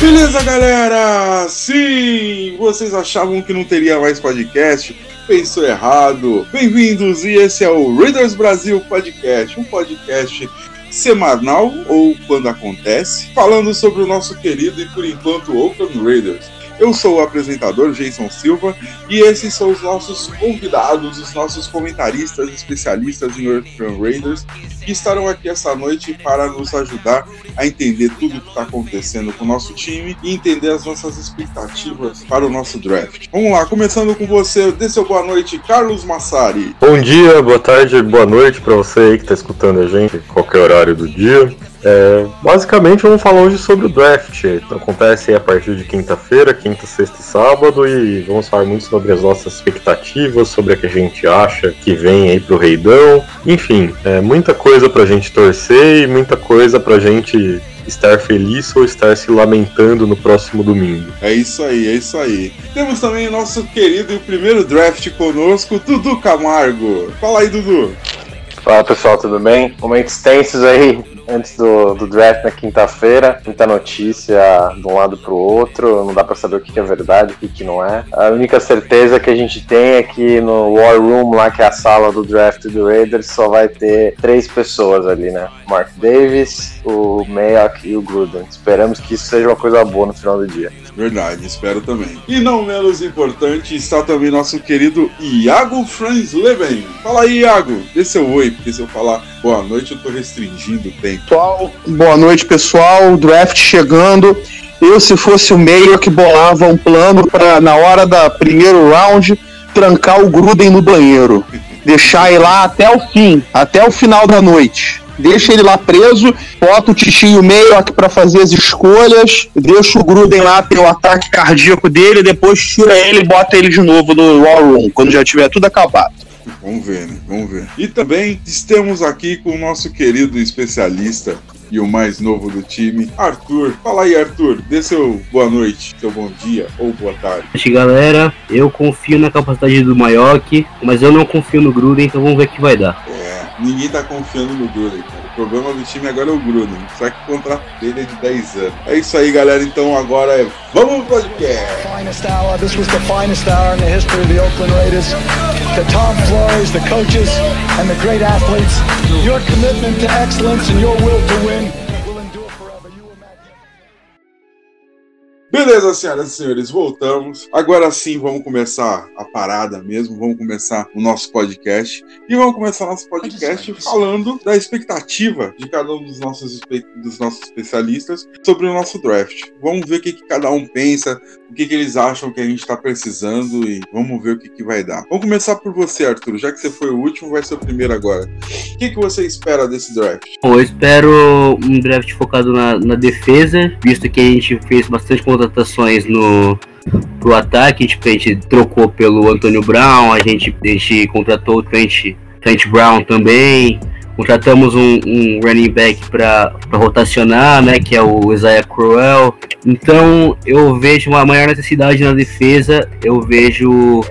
Beleza, galera? Sim, vocês achavam que não teria mais podcast? Pensou errado. Bem-vindos e esse é o Raiders Brasil Podcast, um podcast semanal ou quando acontece, falando sobre o nosso querido e por enquanto Oakland Raiders. Eu sou o apresentador Jason Silva e esses são os nossos convidados, os nossos comentaristas especialistas em Oakland Raiders que estarão aqui essa noite para nos ajudar a entender tudo o que está acontecendo com o nosso time e entender as nossas expectativas para o nosso draft. Vamos lá, começando com você, dê seu boa noite, Carlos Massari. Bom dia, boa tarde, boa noite para você aí que está escutando a gente, qualquer horário do dia. É, basicamente vamos falar hoje sobre o draft. Então, acontece a partir de quinta-feira, quinta, sexta e sábado, e vamos falar muito sobre as nossas expectativas, sobre o que a gente acha que vem aí pro Reidão. Enfim, é, muita coisa pra gente torcer e muita coisa pra gente estar feliz ou estar se lamentando no próximo domingo. É isso aí, é isso aí. Temos também o nosso querido e primeiro draft conosco, Dudu Camargo. Fala aí, Dudu. Fala pessoal, tudo bem? Momentos tensos aí antes do, do draft na quinta-feira. Muita notícia de um lado pro outro, não dá pra saber o que é verdade, o que, que não é. A única certeza que a gente tem é que no War Room, lá que é a sala do draft do Raiders, só vai ter três pessoas ali, né? Mark Davis, o Mayock e o Gruden. Esperamos que isso seja uma coisa boa no final do dia. Verdade, espero também. E não menos importante, está também nosso querido Iago Franz Leven. Fala aí, Iago. Dê seu oi, porque se eu falar boa noite, eu tô restringindo o tempo. Pessoal, boa noite, pessoal. Draft chegando. Eu, se fosse o meio que bolava um plano para na hora da primeiro round trancar o Gruden no banheiro, deixar ele lá até o fim, até o final da noite. Deixa ele lá preso, bota o Tichinho meio aqui para fazer as escolhas, deixa o Gruden lá ter o ataque cardíaco dele, depois tira ele e bota ele de novo no War Room, quando já tiver tudo acabado. Vamos ver, né? Vamos ver. E também estamos aqui com o nosso querido especialista e o mais novo do time, Arthur. Fala aí, Arthur. Dê seu boa noite, seu bom dia ou boa tarde. Galera, eu confio na capacidade do Maioc, mas eu não confio no Gruden, então vamos ver o que vai dar. É, ninguém tá confiando no Gruden, cara. O problema do time agora é o Gruden. Só que o contrato dele é de 10 anos. É isso aí, galera. Então agora é Vamos pro podcast. This was the finest hour in the history of the Oakland Raiders. The Tom Flores, the coaches, and the great athletes. Your commitment to excellence and your will to win Beleza, senhoras e senhores, voltamos. Agora sim, vamos começar a parada mesmo, vamos começar o nosso podcast. E vamos começar nosso podcast falando da expectativa de cada um dos nossos, dos nossos especialistas sobre o nosso draft. Vamos ver o que, que cada um pensa, o que, que eles acham que a gente está precisando e vamos ver o que, que vai dar. Vamos começar por você, Arthur. Já que você foi o último, vai ser o primeiro agora. O que, que você espera desse draft? Bom, eu espero um draft focado na, na defesa, visto que a gente fez bastante contratações no pro ataque, tipo, a gente trocou pelo Antônio Brown, a gente, a gente contratou o Trent, Trent Brown também, contratamos um, um running back para rotacionar, né, que é o Isaiah Crowell. Então eu vejo uma maior necessidade na defesa, eu vejo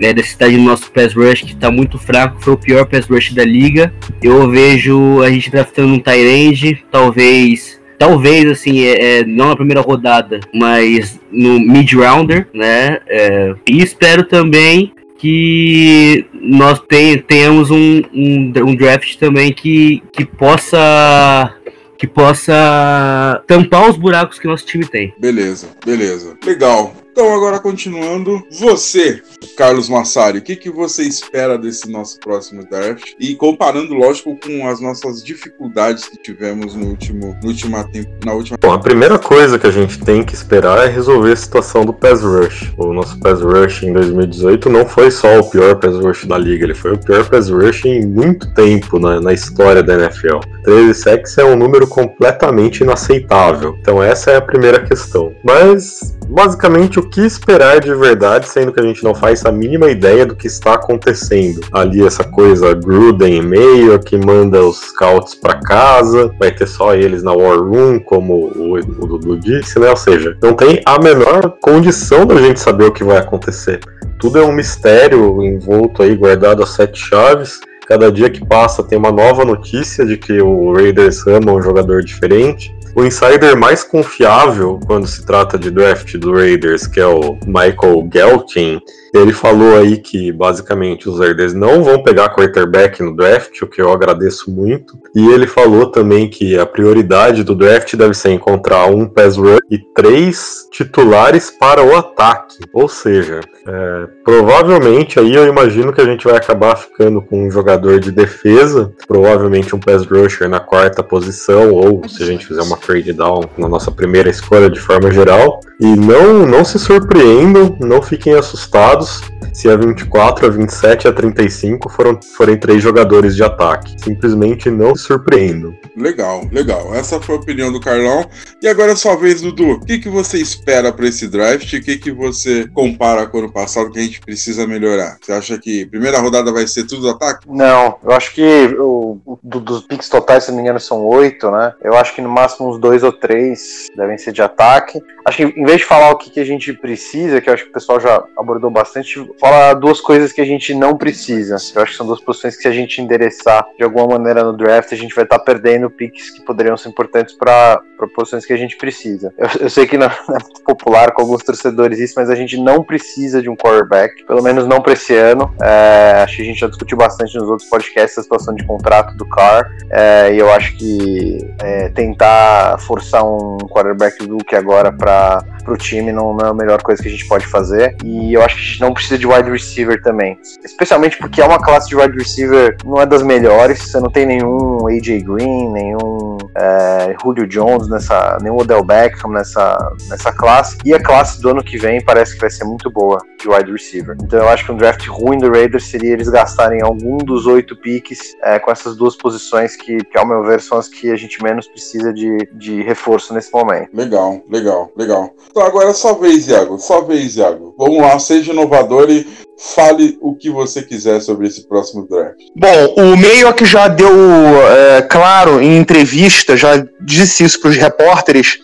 né, necessidade no nosso pass rush que está muito fraco, foi o pior pass rush da liga. Eu vejo a gente draftando um tight end, talvez, talvez assim, é, é, não na primeira rodada, mas no mid rounder, né? é, e espero também que nós ten- tenhamos um, um, um draft também que, que possa que possa tampar os buracos que nosso time tem. Beleza, beleza. Legal. Então, agora continuando, você, Carlos Massari, o que, que você espera desse nosso próximo draft? E comparando, lógico, com as nossas dificuldades que tivemos no último, no última tempo, na última. Bom, a primeira coisa que a gente tem que esperar é resolver a situação do pass rush. O nosso pass rush em 2018 não foi só o pior pass rush da liga, ele foi o pior pass rush em muito tempo na, na história da NFL. 13 sacks é um número completamente inaceitável. Então essa é a primeira questão. Mas basicamente o o que esperar de verdade, sendo que a gente não faz a mínima ideia do que está acontecendo. Ali essa coisa Gruden e meio que manda os scouts para casa, vai ter só eles na War Room, como o, o Dudu disse, né? Ou seja, não tem a menor condição da gente saber o que vai acontecer. Tudo é um mistério envolto aí, guardado a sete chaves. Cada dia que passa tem uma nova notícia de que o Raiders ama um jogador diferente. O insider mais confiável quando se trata de draft do Raiders, que é o Michael Gelkin, ele falou aí que basicamente os Raiders não vão pegar quarterback no draft, o que eu agradeço muito. E ele falou também que a prioridade do draft deve ser encontrar um pass rush e três titulares para o ataque. Ou seja, é, provavelmente aí eu imagino que a gente vai acabar ficando com um jogador de defesa, provavelmente um pass rusher na quarta posição, ou se a gente fizer uma trade down na nossa primeira escolha de forma geral. E não, não se surpreendam, não fiquem assustados se a 24, a 27 e a 35 foram, forem três jogadores de ataque. Simplesmente não se surpreendam. Legal, legal. Essa foi a opinião do Carlão. E agora é sua vez, Dudu. O que, que você espera para esse draft? O que, que você compara com o ano passado que a gente precisa melhorar? Você acha que primeira rodada vai ser tudo ataque? Não, eu acho que o, o do, dos picks totais, se não me engano, são oito, né? Eu acho que no máximo uns dois ou três devem ser de ataque. Acho que em vez de falar o que, que a gente precisa, que eu acho que o pessoal já abordou bastante, fala duas coisas que a gente não precisa. Eu acho que são duas posições que se a gente endereçar de alguma maneira no draft, a gente vai estar tá perdendo picks que poderiam ser importantes para posições que a gente precisa. Eu, eu sei que não é muito popular com alguns torcedores isso, mas a gente não precisa de um quarterback, pelo menos não para esse ano. É, acho que a gente já discutiu bastante nos outros podcasts a situação de contrato do Carr, é, e eu acho que é, tentar forçar um quarterback look agora para o time não, não, é a melhor coisa que a gente pode fazer. E eu acho que a gente não precisa de wide receiver também. Especialmente porque é uma classe de wide receiver não é das melhores. Você não tem nenhum AJ Green, nenhum é, Julio Jones nessa, nenhum Odell Beckham nessa, nessa classe. E a classe do ano que vem parece que vai ser muito boa de wide receiver. Então eu acho que um draft ruim do Raiders seria eles gastarem algum dos oito piques é, com essas duas posições que, que, ao meu ver, são as que a gente menos precisa de, de reforço nesse momento. Legal, legal, legal. Então agora é sua vez, Iago. Sua vez, Iago. Vamos lá, seja inovador e fale o que você quiser sobre esse próximo draft. Bom, o meio que já deu é, claro em entrevista, já disse isso para os repórteres,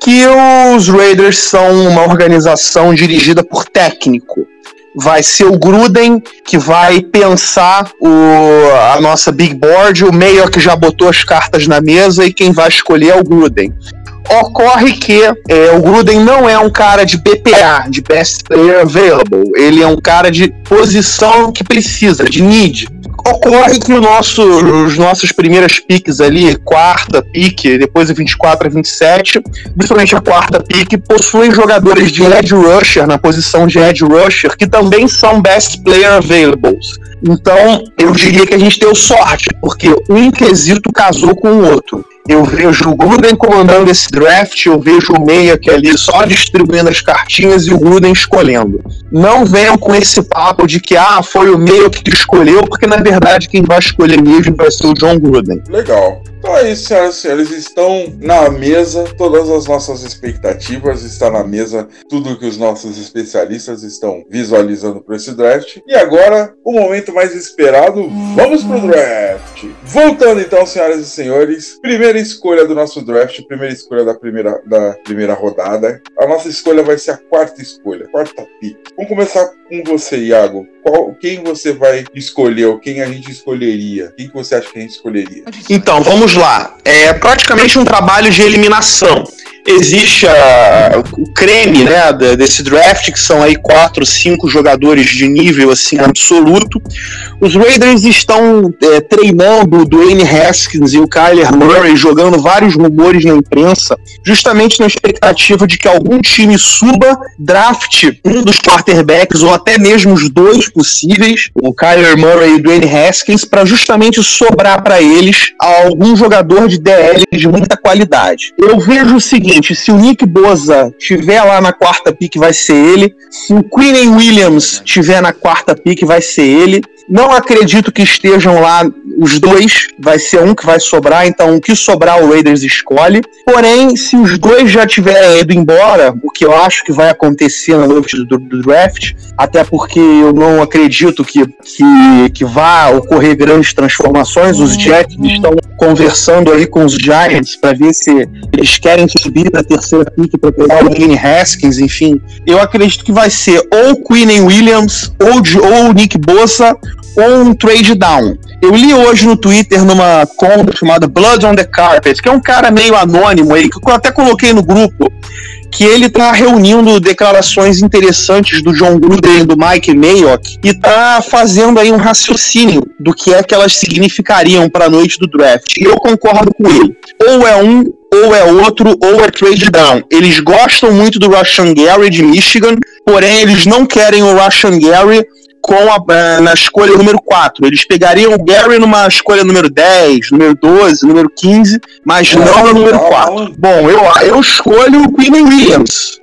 que os Raiders são uma organização dirigida por técnico. Vai ser o Gruden que vai pensar o, a nossa big board, o meio que já botou as cartas na mesa e quem vai escolher é o Gruden. Ocorre que é, o Gruden não é um cara de BPA, de Best Player Available. Ele é um cara de posição que precisa, de need. Ocorre que o nosso, os nossos primeiras piques ali, quarta pique, depois a 24 a 27, principalmente a quarta pique, possuem jogadores de edge rusher na posição de edge rusher que também são best player availables. Então, eu diria que a gente deu sorte, porque um quesito casou com o outro. Eu vejo o Gruden comandando esse draft, eu vejo o Meia que é ali só distribuindo as cartinhas e o Gruden escolhendo. Não venham com esse papo de que ah, foi o Meia que escolheu, porque na verdade quem vai escolher mesmo vai ser o John Gruden. Legal. Então é isso, senhoras e senhores. Estão na mesa todas as nossas expectativas, está na mesa tudo que os nossos especialistas estão visualizando para esse draft. E agora, o momento mais esperado, vamos pro draft. Voltando então, senhoras e senhores, primeira escolha do nosso draft, primeira escolha da primeira, da primeira rodada. A nossa escolha vai ser a quarta escolha, quarta pick. Vamos começar com você, Iago. Qual, quem você vai escolher ou quem a gente escolheria? Quem que você acha que a gente escolheria? Então, vamos lá. É praticamente um trabalho de eliminação existe a, o creme né, desse draft, que são aí quatro, cinco jogadores de nível assim absoluto. Os Raiders estão é, treinando o Dwayne Haskins e o Kyler Murray, jogando vários rumores na imprensa, justamente na expectativa de que algum time suba, draft um dos quarterbacks, ou até mesmo os dois possíveis, o Kyler Murray e o Dwayne Haskins, para justamente sobrar para eles algum jogador de DL de muita qualidade. Eu vejo o seguinte seguinte: se o Nick Boza tiver lá na quarta pick, vai ser ele. Se o Queen Williams tiver na quarta pick, vai ser ele. Não acredito que estejam lá os dois, vai ser um que vai sobrar, então o que sobrar o Raiders escolhe. Porém, se os dois já tiverem ido embora, o que eu acho que vai acontecer na noite do, do draft, até porque eu não acredito que, que, que vá ocorrer grandes transformações, os Jets estão conversando aí com os Giants para ver se eles querem subir para a terceira pick para pegar o Kenny Haskins, enfim. Eu acredito que vai ser ou Queen Williams, ou, ou Nick Bossa, ou um trade down. Eu li hoje no Twitter numa conta chamada Blood on the Carpet, que é um cara meio anônimo aí, que eu até coloquei no grupo, que ele está reunindo declarações interessantes do John Gruden e do Mike Mayock e está fazendo aí um raciocínio do que é que elas significariam para a noite do draft. E eu concordo com ele. Ou é um ou é outro, ou é trade down. Eles gostam muito do Russian Gary de Michigan, porém eles não querem o Russian Gary com a, eh, na escolha número 4. Eles pegariam o Gary numa escolha número 10, número 12, número 15, mas é, não no número 4. Bom, eu, eu escolho o Queen Williams.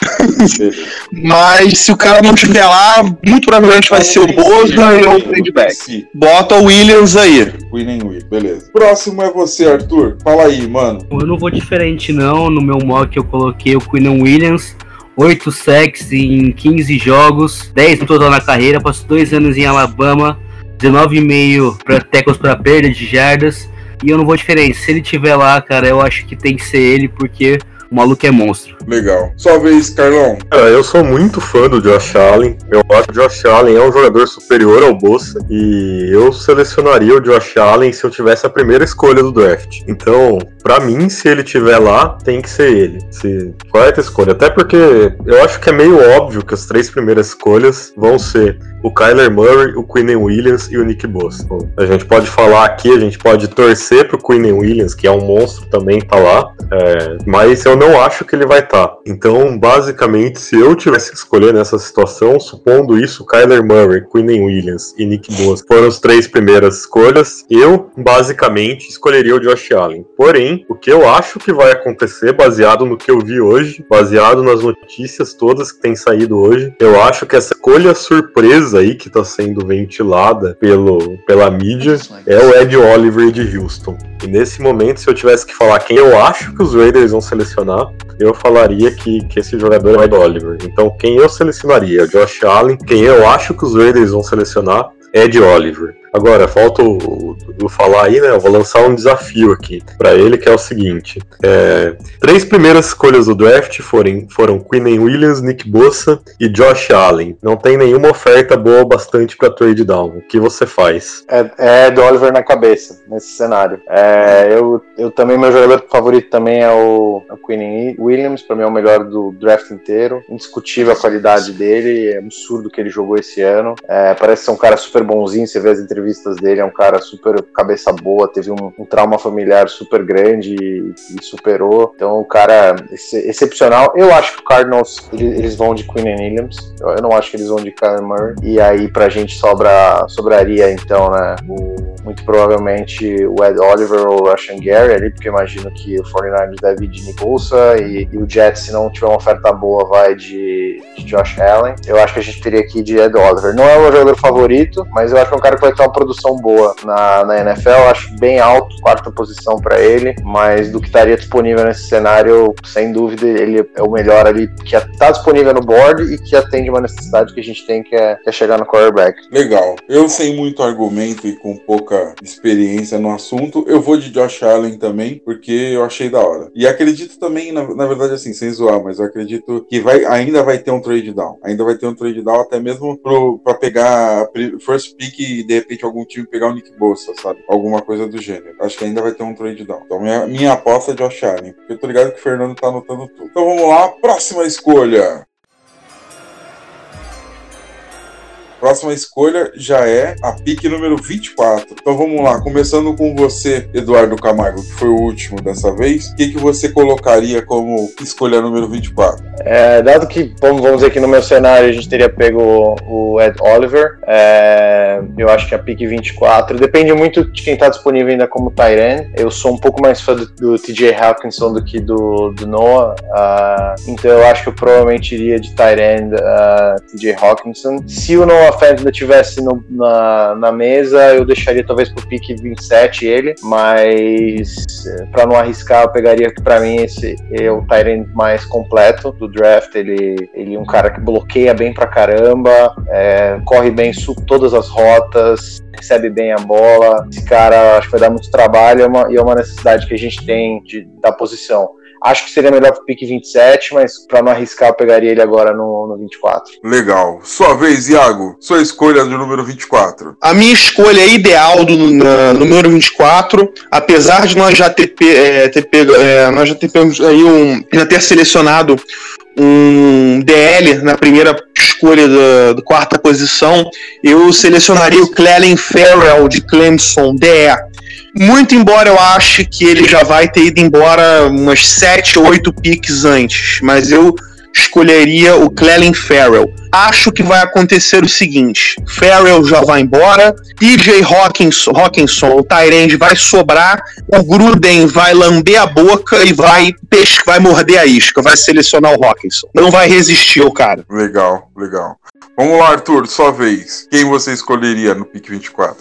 mas se o cara não estiver lá, muito provavelmente vai ser o Bosa e o feedback. Bota o Williams aí. Queen Williams, beleza. Próximo é você, Arthur. Fala aí, mano. Eu não vou diferente não. No meu mock eu coloquei o Queen Williams 8 sacks em 15 jogos, 10 no total na carreira, passou 2 anos em Alabama, 19,5 para tackles para perda de jardas. E eu não vou diferente. Se ele tiver lá, cara, eu acho que tem que ser ele, porque o maluco é monstro. Legal. Sua vez, Carlão. Cara, eu sou muito fã do Josh Allen. Eu acho que o Josh Allen é um jogador superior ao Bolsa. E eu selecionaria o Josh Allen se eu tivesse a primeira escolha do draft. Então, para mim, se ele tiver lá, tem que ser ele. Se quarta escolha. Até porque eu acho que é meio óbvio que as três primeiras escolhas vão ser o Kyler Murray, o Quinn Williams e o Nick Bosa. A gente pode falar aqui, a gente pode torcer pro Quinn Williams, que é um monstro também, tá lá. É, mas eu não acho que ele vai estar. Tá. Então, basicamente, se eu tivesse que escolher nessa situação, supondo isso, Kyler Murray, Quinn Williams e Nick Bosa foram as três primeiras escolhas, eu basicamente escolheria o Josh Allen. Porém, o que eu acho que vai acontecer, baseado no que eu vi hoje, baseado nas notícias todas que têm saído hoje, eu acho que essa escolha surpresa aí que está sendo ventilada pelo, pela mídia é o Ed Oliver de Houston. E nesse momento, se eu tivesse que falar quem eu acho que os Raiders vão selecionar, eu falaria que, que esse jogador é o Ed Oliver. Então, quem eu selecionaria? Josh Allen. Quem eu acho que os Raiders vão selecionar? Ed Oliver. Agora, falta o, falar aí, né? Eu vou lançar um desafio aqui para ele, que é o seguinte: é, três primeiras escolhas do draft foram, foram Quinn Williams, Nick Bossa e Josh Allen. Não tem nenhuma oferta boa bastante para trade down. O que você faz? É, é do Oliver na cabeça nesse cenário. É, eu, eu também, meu jogador favorito também é o, é o Quinn Williams, para mim é o melhor do draft inteiro. Indiscutível a qualidade dele, é absurdo que ele jogou esse ano. É, parece ser um cara super bonzinho, você vê as entrevistas entrevistas dele, é um cara super cabeça boa, teve um, um trauma familiar super grande e, e, superou. Então, o cara ex excepcional. Eu acho que o Cardinals eles vão de Queen Williams. Eu, eu, não acho que eles vão de Kyler Murray. E aí, pra gente sobra, sobraria, então, né? O, muito provavelmente o Ed Oliver ou o Russian Gary ali, porque imagino que o 49ers deve ir de Nick Bosa e, e, o Jets, se não tiver uma oferta boa, vai de, de, Josh Allen. Eu acho que a gente teria ir de Ed Oliver. Não é o meu jogador favorito, mas eu acho que é um cara que vai ter uma produção boa na, na NFL. Eu acho bem alto, quarta posição para ele, mas do que estaria disponível nesse cenário, sem dúvida, ele é o melhor ali, que está disponível no board e que atende uma necessidade que a gente tem, que é, que é chegar no quarterback. Legal. Eu sem muito argumento e com pouca experiência no assunto, eu vou de Josh Allen também, porque eu achei da hora. E acredito também, na, na verdade, assim, sem zoar, mas eu acredito que vai, ainda vai ter um trade down. Ainda vai ter um trade down até mesmo para pegar first pick e de repente algum time pegar o Nick Bossa, sabe? Alguma coisa do gênero. Acho que ainda vai ter um trade down. Então minha, minha aposta é Josh Allen, porque eu tô ligado que o Fernando tá anotando tudo. Então vamos lá, próxima escolha. Próxima escolha já é a pique número 24. Então vamos lá, começando com você, Eduardo Camargo, que foi o último dessa vez. O que, que você colocaria como escolha número 24? É, dado que, vamos dizer que no meu cenário a gente teria pego o Ed Oliver, é, eu acho que a pique 24 depende muito de quem está disponível ainda como Tyren. Eu sou um pouco mais fã do, do TJ Hawkinson do que do, do Noah, uh, então eu acho que eu provavelmente iria de Tyren uh, TJ Hawkinson. Se o Noah Fant ainda estivesse na, na mesa, eu deixaria talvez pro pique 27 ele, mas para não arriscar, eu pegaria para mim esse é o Tyrant mais completo do draft. Ele, ele é um cara que bloqueia bem pra caramba, é, corre bem todas as rotas, recebe bem a bola. Esse cara acho que vai dar muito trabalho e é uma, e é uma necessidade que a gente tem de, da posição. Acho que seria melhor pro pique 27, mas para não arriscar, eu pegaria ele agora no, no 24. Legal. Sua vez, Iago. Sua escolha do número 24. A minha escolha ideal do na, número 24, apesar de nós já ter, é, ter pego, é, nós já termos aí um, já ter selecionado um DL na primeira escolha da, da quarta posição, eu selecionaria o Clelin Farrell de Clemson, DE. Muito embora eu ache que ele já vai ter ido embora umas 7 ou 8 piques antes, mas eu escolheria o Clelin Farrell. Acho que vai acontecer o seguinte: Farrell já vai embora, DJ Hawkinson, Hawkinson o Tyrande vai sobrar, o Gruden vai lamber a boca e vai pescar, vai morder a isca, vai selecionar o Hawkinson. Não vai resistir o cara. Legal, legal. Vamos lá, Arthur, sua vez. Quem você escolheria no pick 24?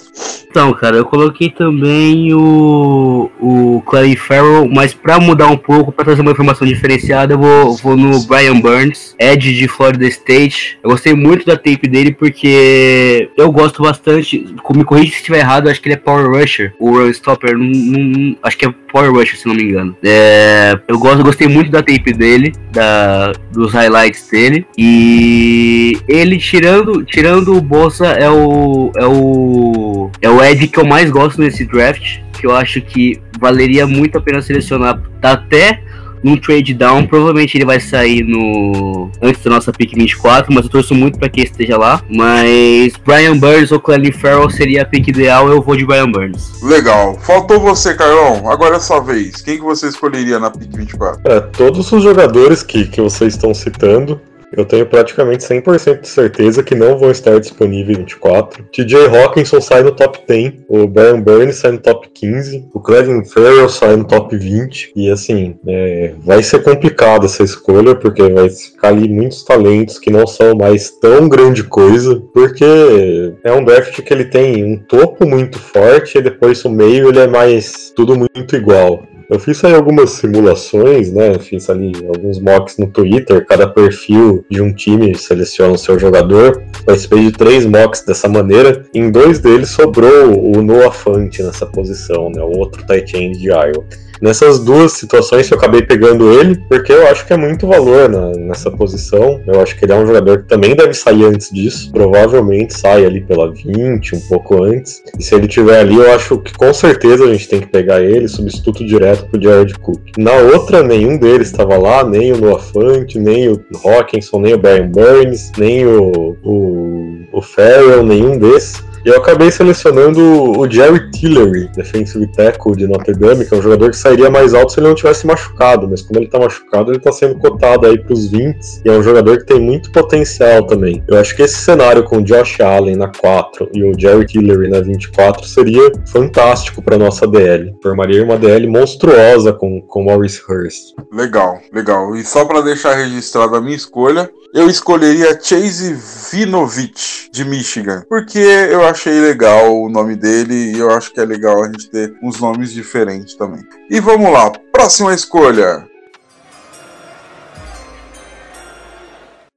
Então, cara, eu coloquei também o, o Clay Farrell, mas para mudar um pouco, para trazer uma informação diferenciada, eu vou, vou no Brian Burns, Edge de Florida State. Eu gostei muito da tape dele porque eu gosto bastante. Me corrija se estiver errado, acho que ele é Power Rusher, o Run Stopper. Não, não, acho que é Power Rusher, se não me engano. É, eu gosto, gostei muito da tape dele, da, dos highlights dele. E ele tirando, tirando o Bolsa é o é o é o Ed que eu mais gosto nesse draft, que eu acho que valeria muito a pena selecionar. Tá até num trade down, provavelmente ele vai sair no antes da nossa pick 24, mas eu torço muito para que ele esteja lá. Mas Brian Burns ou Clelin Farrell seria a pick ideal, eu vou de Brian Burns. Legal. Faltou você, Carlão. Agora é sua vez. Quem que você escolheria na pick 24? É, todos os jogadores que, que vocês estão citando eu tenho praticamente 100% de certeza que não vão estar disponíveis 24. TJ Hawkinson sai no top 10, o Brian Burns sai no top 15, o Clevin Farrell sai no top 20. E assim, é, vai ser complicado essa escolha, porque vai ficar ali muitos talentos que não são mais tão grande coisa, porque é um draft que ele tem um topo muito forte e depois o meio ele é mais tudo muito igual. Eu fiz aí algumas simulações, né? Fiz ali alguns mocks no Twitter. Cada perfil de um time seleciona o seu jogador. Participei de três mocks dessa maneira. Em dois deles sobrou o Noah Fant nessa posição, né? O outro tight end de Iowa. Nessas duas situações eu acabei pegando ele, porque eu acho que é muito valor na, nessa posição. Eu acho que ele é um jogador que também deve sair antes disso. Provavelmente sai ali pela 20, um pouco antes. E se ele tiver ali, eu acho que com certeza a gente tem que pegar ele, substituto direto pro Jared Cook. Na outra, nenhum deles estava lá, nem o Noah Fant, nem o Hawkinson, nem o Brian Burns, nem o, o, o Farrell, nenhum desses. E eu acabei selecionando o Jerry Tillery, defensive tackle de Notre Dame, que é um jogador que sairia mais alto se ele não tivesse machucado, mas como ele tá machucado, ele tá sendo cotado aí pros 20 e é um jogador que tem muito potencial também. Eu acho que esse cenário com o Josh Allen na 4 e o Jerry Tillery na 24 seria fantástico para nossa DL. Formaria uma DL monstruosa com, com Maurice Hurst. Legal, legal. E só para deixar registrada a minha escolha, eu escolheria Chase Vinovich, de Michigan, porque eu achei legal o nome dele e eu acho que é legal a gente ter uns nomes diferentes também. E vamos lá, próxima escolha.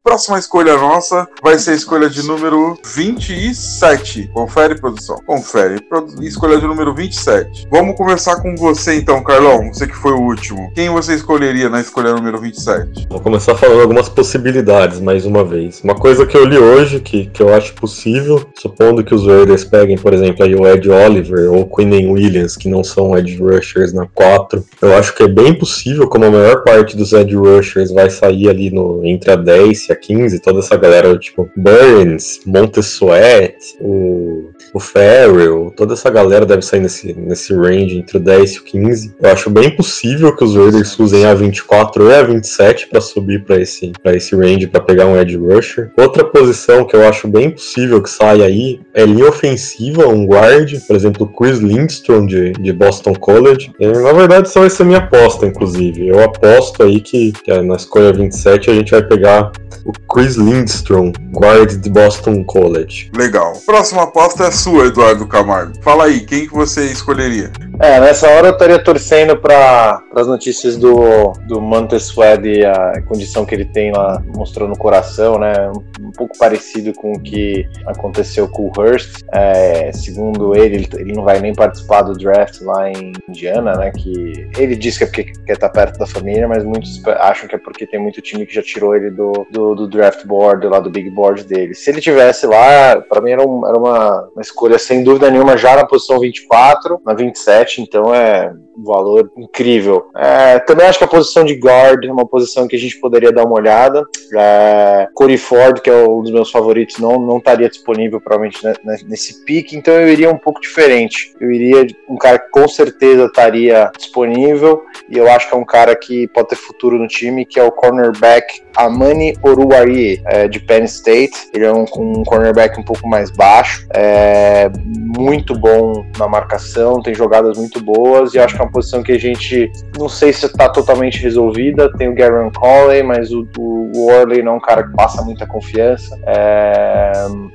Próxima escolha nossa vai ser a escolha de número 27. Confere, produção. Confere. Escolha de número 27. Vamos começar com você então, Carlão. Você que foi o último. Quem você escolheria na escolha número 27? Vou começar falando algumas possibilidades mais uma vez. Uma coisa que eu li hoje, que, que eu acho possível, supondo que os Raiders peguem, por exemplo, aí o Ed Oliver ou o Quinnen Williams, que não são Ed Rushers na 4. Eu acho que é bem possível, como a maior parte dos Ed Rushers vai sair ali no, entre a 10 e a 15, toda essa galera, tipo, Burns, Montesuet, o o Farrell, toda essa galera deve sair nesse, nesse range entre o 10 e o 15. Eu acho bem possível que os Raiders usem a 24 e a 27 para subir para esse, pra esse range para pegar um edge rusher. Outra posição que eu acho bem possível que saia aí é linha ofensiva, um guard, por exemplo, o Chris Lindstrom de, de Boston College. E, na verdade, essa vai ser minha aposta, inclusive. Eu aposto aí que, que na escolha 27 a gente vai pegar o Chris Lindstrom, guard de Boston College. Legal. Próxima aposta é sua, Eduardo Camargo. Fala aí, quem que você escolheria? É, nessa hora eu estaria torcendo para as notícias do, do Montez Sweat e a condição que ele tem lá, mostrou no coração, né? Um pouco parecido com o que aconteceu com o Hurst. É, segundo ele, ele não vai nem participar do draft lá em Indiana, né? Que ele diz que é porque quer estar perto da família, mas muitos acham que é porque tem muito time que já tirou ele do, do, do draft board, lá do big board dele. Se ele tivesse lá, para mim era, um, era uma, uma escolha sem dúvida nenhuma já na posição 24, na 27 então é um valor incrível. É, também acho que a posição de guard é uma posição que a gente poderia dar uma olhada. É, Corey Ford, que é um dos meus favoritos, não, não estaria disponível provavelmente nesse pique, então eu iria um pouco diferente. Eu iria um cara que com certeza estaria disponível e eu acho que é um cara que pode ter futuro no time, que é o cornerback Amani Oruwari, é, de Penn State. Ele é um, um cornerback um pouco mais baixo, é, muito bom na marcação, tem jogadas muito boas e acho que é uma posição que a gente não sei se está totalmente resolvida. Tem o Garen Colley, mas o, o Worley não é um cara que passa muita confiança. É,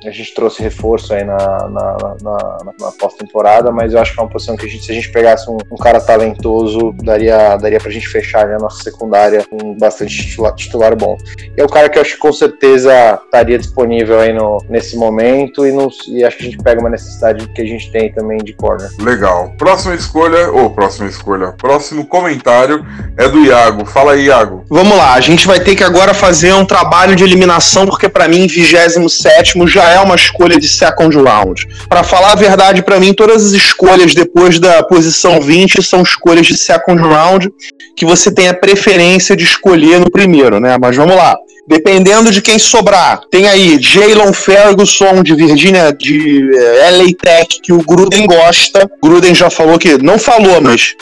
a gente trouxe reforço aí na, na, na, na pós-temporada, mas eu acho que é uma posição que a gente, se a gente pegasse um, um cara talentoso, daria, daria pra gente fechar né, a nossa secundária com bastante titular, titular bom. E é o cara que eu acho que com certeza estaria disponível aí no, nesse momento e, não, e acho que a gente pega uma necessidade que a gente tem também de corner. Legal. Próxima escolha, ou próxima escolha, próximo comentário é do Iago. Fala aí, Iago. Vamos lá, a gente vai ter que agora fazer um trabalho de eliminação, porque para mim 27 já é uma escolha de second round. Para falar a verdade, para mim todas as escolhas depois da posição 20 são escolhas de second round que você tem a preferência de escolher no primeiro, né? Mas vamos lá. Dependendo de quem sobrar, tem aí Jalen Ferguson de Virginia, de eh, LA Tech, que o Gruden gosta. Gruden já falou que, não falou, mas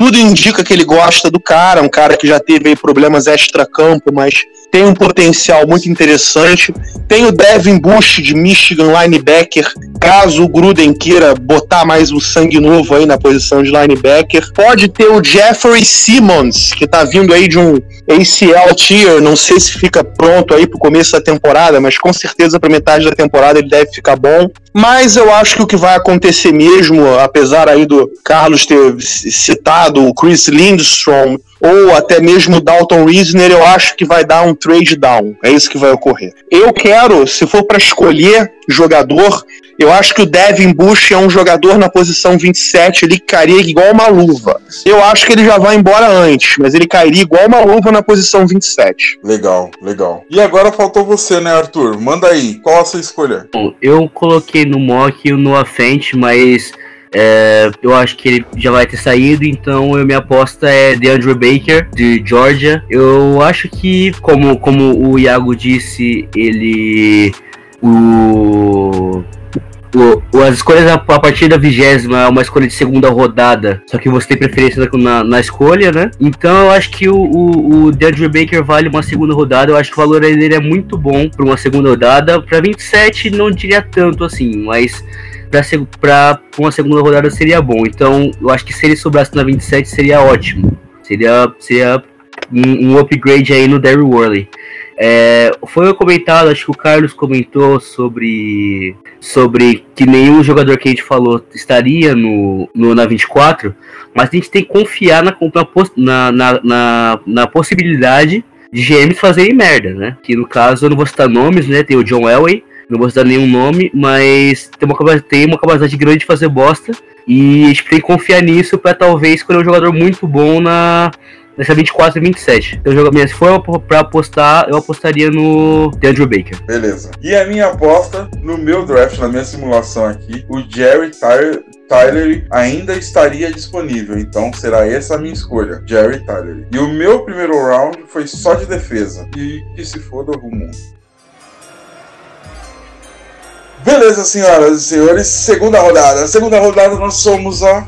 tudo indica que ele gosta do cara, um cara que já teve problemas extra-campo, mas tem um potencial muito interessante. Tem o Devin Bush de Michigan, linebacker, caso o Gruden queira botar mais um sangue novo aí na posição de linebacker. Pode ter o Jeffrey Simmons, que tá vindo aí de um ACL tier, não sei se fica pronto aí pro começo da temporada, mas com certeza pra metade da temporada ele deve ficar bom. Mas eu acho que o que vai acontecer mesmo, apesar aí do Carlos ter citado o Chris Lindstrom ou até mesmo o Dalton Reisner, eu acho que vai dar um trade down. É isso que vai ocorrer. Eu quero, se for para escolher jogador, eu acho que o Devin Bush é um jogador na posição 27, ele cairia igual uma luva. Eu acho que ele já vai embora antes, mas ele cairia igual uma luva na posição 27. Legal, legal. E agora faltou você, né, Arthur? Manda aí, qual a sua escolha? Bom, eu coloquei no mock o Noah Fent, mas é, eu acho que ele já vai ter saído, então eu, minha aposta é DeAndre Baker, de Georgia. Eu acho que, como, como o Iago disse, ele. O as escolhas a, a, partir da vigésima é uma escolha de segunda rodada, só que você tem preferência na, na escolha, né? Então eu acho que o, o, o DeAndre Baker vale uma segunda rodada. Eu acho que o valor dele é muito bom para uma segunda rodada. Para 27, não diria tanto assim, mas para uma segunda rodada seria bom. Então eu acho que se ele sobrasse na 27 seria ótimo. Seria, seria um, um upgrade aí no Derry Worley. É, foi comentado, acho que o Carlos comentou sobre, sobre que nenhum jogador que a gente falou estaria no, no na 24, mas a gente tem que confiar na, na, na, na, na possibilidade de GMs fazerem merda, né? Que no caso eu não vou citar nomes, né? Tem o John Elway, não vou citar nenhum nome, mas tem uma, tem uma capacidade grande de fazer bosta. E a gente tem que confiar nisso para talvez escolher um jogador muito bom na, nessa 24 e 27. Eu jogo, se for pra apostar, eu apostaria no Andrew Baker. Beleza. E a minha aposta no meu draft, na minha simulação aqui, o Jerry Tyler. Tyler ainda estaria disponível, então será essa a minha escolha, Jerry Tyler. E o meu primeiro round foi só de defesa, e que se foda o mundo. Beleza, senhoras e senhores, segunda rodada. Segunda rodada, nós somos a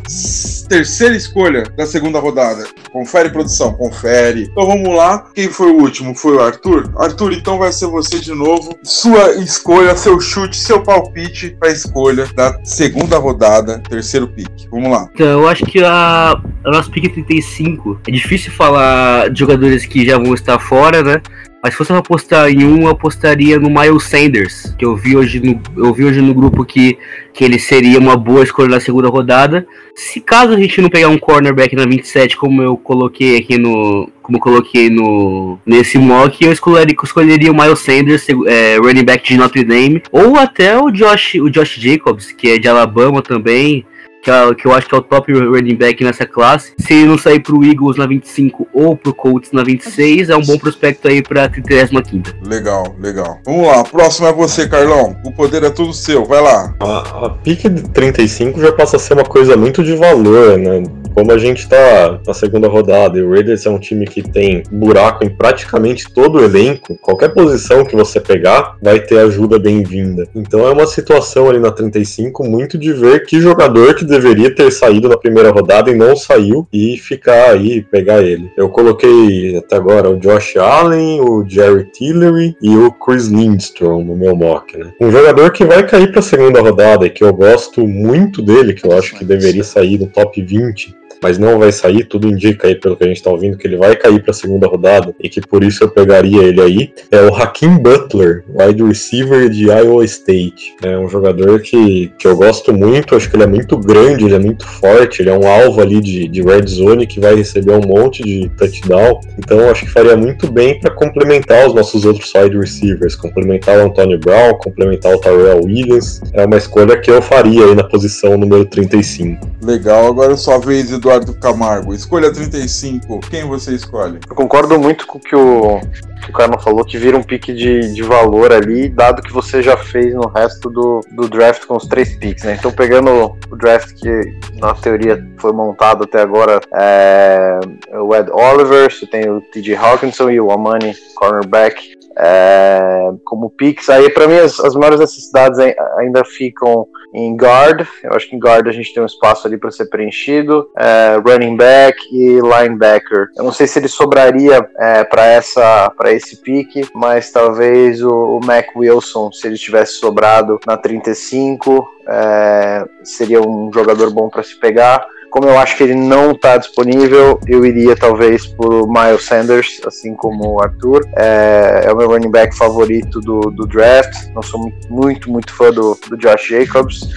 terceira escolha da segunda rodada. Confere, produção, confere. Então vamos lá. Quem foi o último? Foi o Arthur? Arthur, então vai ser você de novo. Sua escolha, seu chute, seu palpite para a escolha da segunda rodada, terceiro pique. Vamos lá. Então, eu acho que a, a nossa pick 35 é difícil falar de jogadores que já vão estar fora, né? Mas se fosse pra apostar em um, eu apostaria no Miles Sanders, que eu vi hoje no, eu vi hoje no grupo que, que ele seria uma boa escolha na segunda rodada. Se caso a gente não pegar um cornerback na 27, como eu coloquei aqui no. Como coloquei no. nesse mock, eu escolheria, escolheria o Miles Sanders, é, running back de Notre Dame, ou até o Josh, o Josh Jacobs, que é de Alabama também que, é, que eu acho que é o top running back nessa classe. Se ele não sair pro Eagles na 25 ou pro Colts na 26, é um bom prospecto aí pra 35. Legal, legal. Vamos lá, próximo é você, Carlão. O poder é tudo seu, vai lá. A, a pique de 35 já passa a ser uma coisa muito de valor, né? Como a gente tá na segunda rodada e o Raiders é um time que tem buraco em praticamente todo o elenco, qualquer posição que você pegar vai ter ajuda bem-vinda. Então é uma situação ali na 35 muito de ver que jogador que deveria ter saído na primeira rodada e não saiu e ficar aí pegar ele. Eu coloquei até agora o Josh Allen, o Jerry Tillery e o Chris Lindstrom no meu mock, né? Um jogador que vai cair para a segunda rodada e que eu gosto muito dele, que eu acho que deveria sair no top 20, mas não vai sair. Tudo indica aí, pelo que a gente está ouvindo, que ele vai cair para a segunda rodada e que por isso eu pegaria ele aí. É o Hakim Butler, wide receiver de Iowa State. É um jogador que, que eu gosto muito, acho que ele é muito grande, ele é muito forte, ele é um alvo ali de, de red zone que vai receber um monte de touchdown. Então acho que faria muito bem para complementar os nossos outros wide receivers, complementar o Antonio Brown, complementar o Tyrell Williams. É uma escolha que eu faria aí na posição número 35. Legal, agora é sua vez, Eduardo. Eduardo Camargo. Escolha 35. Quem você escolhe? Eu concordo muito com o que o, que o Carlos falou, que vira um pique de, de valor ali, dado que você já fez no resto do, do draft com os três picks, né? Então, pegando o draft que na teoria foi montado até agora, é, o Ed Oliver, você tem o TJ Hawkinson e o Amani, cornerback, é, como picks. Aí, para mim, as, as maiores necessidades ainda ficam em guard. Eu acho que em guard a gente tem um espaço ali para ser preenchido. É, running back e linebacker. Eu não sei se ele sobraria é, para essa para esse pique, mas talvez o, o, Mac Wilson, se ele tivesse sobrado na 35, é, seria um jogador bom para se pegar. Como eu acho que ele não está disponível, eu iria talvez por Miles Sanders, assim como o Arthur. É, é o meu running back favorito do, do draft. Não sou muito, muito fã do, do Josh Jacobs.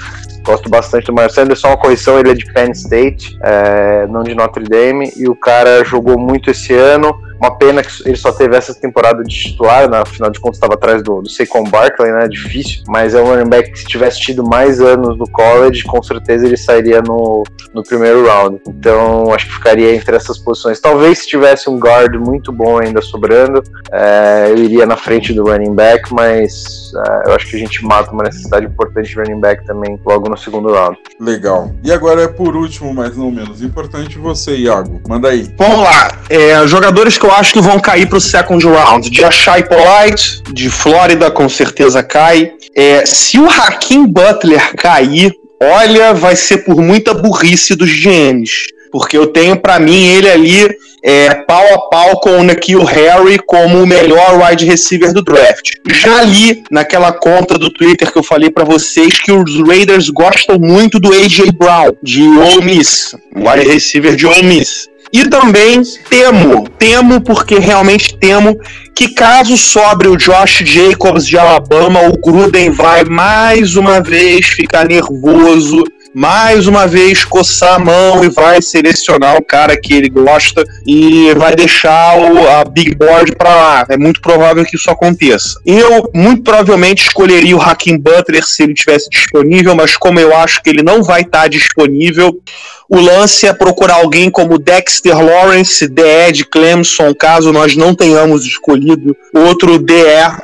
Gosto bastante do Miles Sanders, só uma correção, ele é de Penn State, é, não de Notre Dame, e o cara jogou muito esse ano, uma pena que ele só teve essa temporada de titular, né? final de contas estava atrás do, do Saquon Barkley, né? Difícil, mas é um running back que se tivesse tido mais anos no college, com certeza ele sairia no, no primeiro round. Então acho que ficaria entre essas posições. Talvez se tivesse um guard muito bom ainda sobrando, é, eu iria na frente do running back, mas é, eu acho que a gente mata uma necessidade importante de running back também logo no segundo round. Legal. E agora é por último, mas não menos importante, você, Iago. Manda aí. Vamos lá. É, jogadores que eu acho que vão cair para o second round. De Achai Polite, de Flórida, com certeza cai. É, se o Hakim Butler cair, olha, vai ser por muita burrice dos GMs. Porque eu tenho para mim ele ali é, pau a pau com o Nikhil Harry como o melhor wide receiver do draft. Já li naquela conta do Twitter que eu falei para vocês que os Raiders gostam muito do AJ Brown, de Ole Miss, wide receiver de Ole Miss. E também temo, temo porque realmente temo que caso sobre o Josh Jacobs de Alabama, o Gruden vai mais uma vez ficar nervoso, mais uma vez coçar a mão e vai selecionar o cara que ele gosta e vai deixar o, a big board para lá. É muito provável que isso aconteça. Eu muito provavelmente escolheria o Hakim Butler se ele tivesse disponível, mas como eu acho que ele não vai estar tá disponível, o lance é procurar alguém como Dexter Lawrence, DE de Clemson, caso nós não tenhamos escolhido outro DE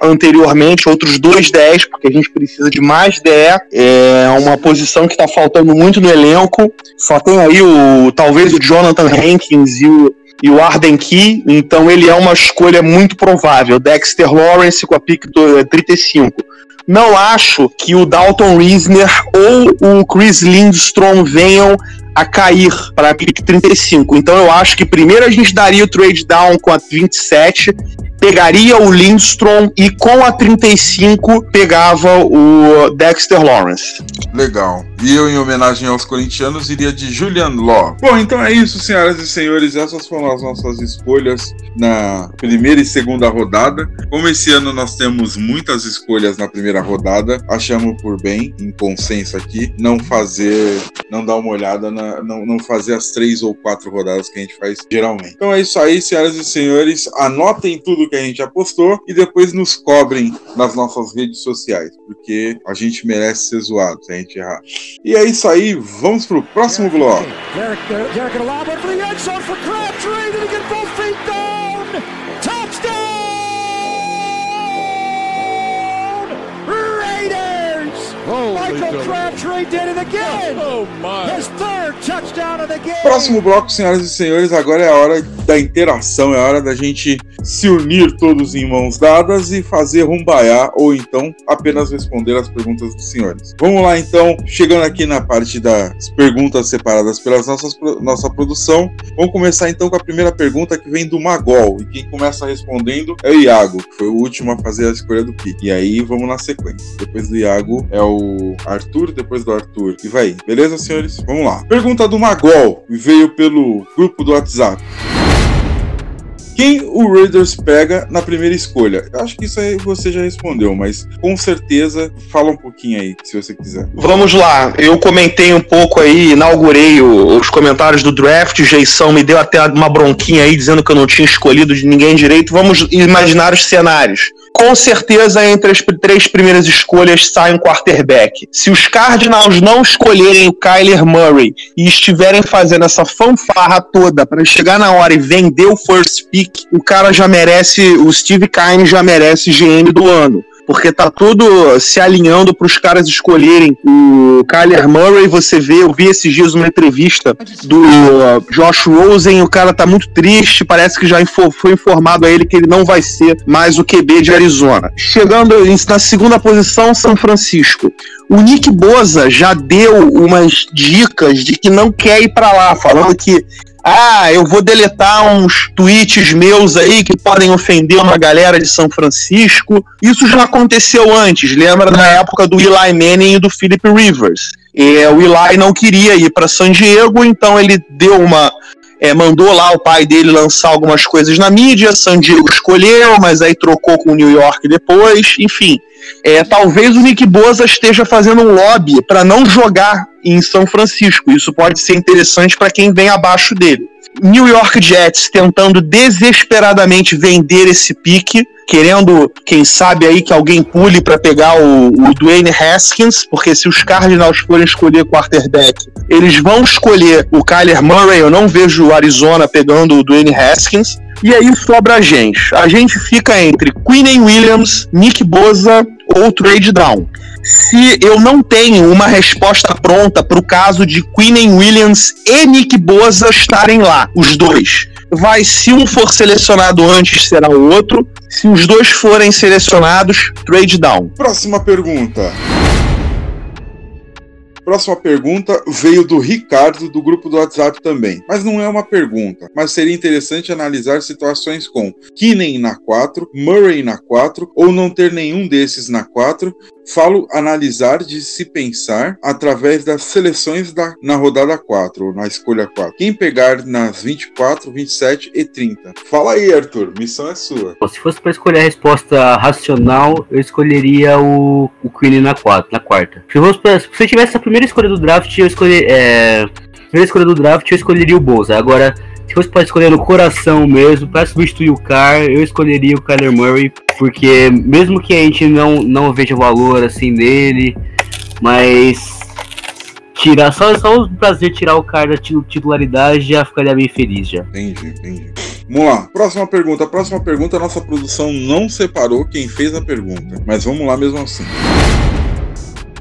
anteriormente, outros dois DEs, porque a gente precisa de mais DE. É uma posição que está faltando muito no elenco. Só tem aí o talvez o Jonathan Hankins e o e o Arden Key, então ele é uma escolha muito provável. Dexter Lawrence com a pick do 35. não acho que o Dalton Reisner ou o Chris Lindstrom venham a cair para a pick 35. Então eu acho que primeiro a gente daria o trade down com a 27, pegaria o Lindstrom e com a 35 pegava o Dexter Lawrence. Legal. E eu, em homenagem aos corintianos, iria de Julian Law. Bom, então é isso, senhoras e senhores. Essas foram as nossas escolhas na primeira e segunda rodada. Como esse ano nós temos muitas escolhas na primeira rodada, achamos por bem, em consenso aqui, não fazer, não dar uma olhada, na, não, não fazer as três ou quatro rodadas que a gente faz geralmente. Então é isso aí, senhoras e senhores. Anotem tudo que a gente apostou e depois nos cobrem nas nossas redes sociais, porque a gente merece ser zoado se a gente errar. E é isso aí, vamos pro próximo bloco. Derek, Derek, Derek Michael Crabtree did it again! Oh my! His third touchdown of the game! Próximo bloco, senhoras e senhores, agora é a hora da interação, é a hora da gente se unir todos em mãos dadas e fazer rumbaiar ou então apenas responder as perguntas dos senhores. Vamos lá então, chegando aqui na parte das perguntas separadas pelas nossas nossa produção. Vamos começar então com a primeira pergunta que vem do Magol e quem começa respondendo é o Iago, que foi o último a fazer a escolha do pique. E aí vamos na sequência. Depois do Iago é o Arthur, depois do Arthur e vai. Beleza, senhores? Vamos lá. Pergunta do Magol, veio pelo grupo do WhatsApp. Quem o Raiders pega na primeira escolha? Eu acho que isso aí você já respondeu, mas com certeza fala um pouquinho aí, se você quiser. Vamos lá, eu comentei um pouco aí, inaugurei o- os comentários do draft, Jeição me deu até uma bronquinha aí dizendo que eu não tinha escolhido de ninguém direito. Vamos imaginar os cenários. Com certeza, entre as três primeiras escolhas sai um quarterback. Se os Cardinals não escolherem o Kyler Murray e estiverem fazendo essa fanfarra toda para chegar na hora e vender o first pick, o cara já merece, o Steve Kine já merece GM do ano porque tá tudo se alinhando para os caras escolherem o Kyler Murray. Você vê, eu vi esses dias uma entrevista do Josh Rosen, o cara tá muito triste, parece que já foi informado a ele que ele não vai ser mais o QB de Arizona. Chegando na segunda posição, São Francisco. O Nick Boza já deu umas dicas de que não quer ir para lá, falando que ah, eu vou deletar uns tweets meus aí que podem ofender uma galera de São Francisco. Isso já aconteceu antes, lembra na época do Eli Manning e do Philip Rivers. É, o Eli não queria ir para San Diego, então ele deu uma. é, mandou lá o pai dele lançar algumas coisas na mídia. San Diego escolheu, mas aí trocou com o New York depois. Enfim, é, talvez o Nick Boza esteja fazendo um lobby para não jogar em São Francisco. Isso pode ser interessante para quem vem abaixo dele. New York Jets tentando desesperadamente vender esse pique, querendo, quem sabe aí que alguém pule para pegar o, o Dwayne Haskins, porque se os Cardinals forem escolher quarterback, eles vão escolher o Kyler Murray. Eu não vejo o Arizona pegando o Dwayne Haskins. E aí sobra a gente. A gente fica entre Queen Williams, Nick Boza ou trade down. Se eu não tenho uma resposta pronta para o caso de Queen Williams e Nick Boza estarem lá, os dois, vai se um for selecionado antes será o outro. Se os dois forem selecionados, trade down. Próxima pergunta. Próxima pergunta veio do Ricardo, do grupo do WhatsApp também. Mas não é uma pergunta, mas seria interessante analisar situações com Keenan na 4, Murray na 4, ou não ter nenhum desses na 4. Falo analisar de se pensar através das seleções da, na rodada 4, ou na escolha 4. Quem pegar nas 24, 27 e 30. Fala aí, Arthur, missão é sua. Se fosse para escolher a resposta racional, eu escolheria o, o Queen na, quatro, na quarta. Se, fosse pra- se você tivesse a primeira escolha do draft, eu escolher. É, primeira escolha do draft, eu escolheria o Bolsa. Agora, se fosse para escolher no coração mesmo, para substituir o Carr, eu escolheria o Kyler Murray, porque mesmo que a gente não, não veja valor assim nele, mas tirar só, só o prazer de tirar o Carr da ti- titularidade já ficaria bem feliz já. Entendi, entendi. Vamos lá, próxima pergunta. Próxima pergunta, a nossa produção não separou quem fez a pergunta, mas vamos lá mesmo assim.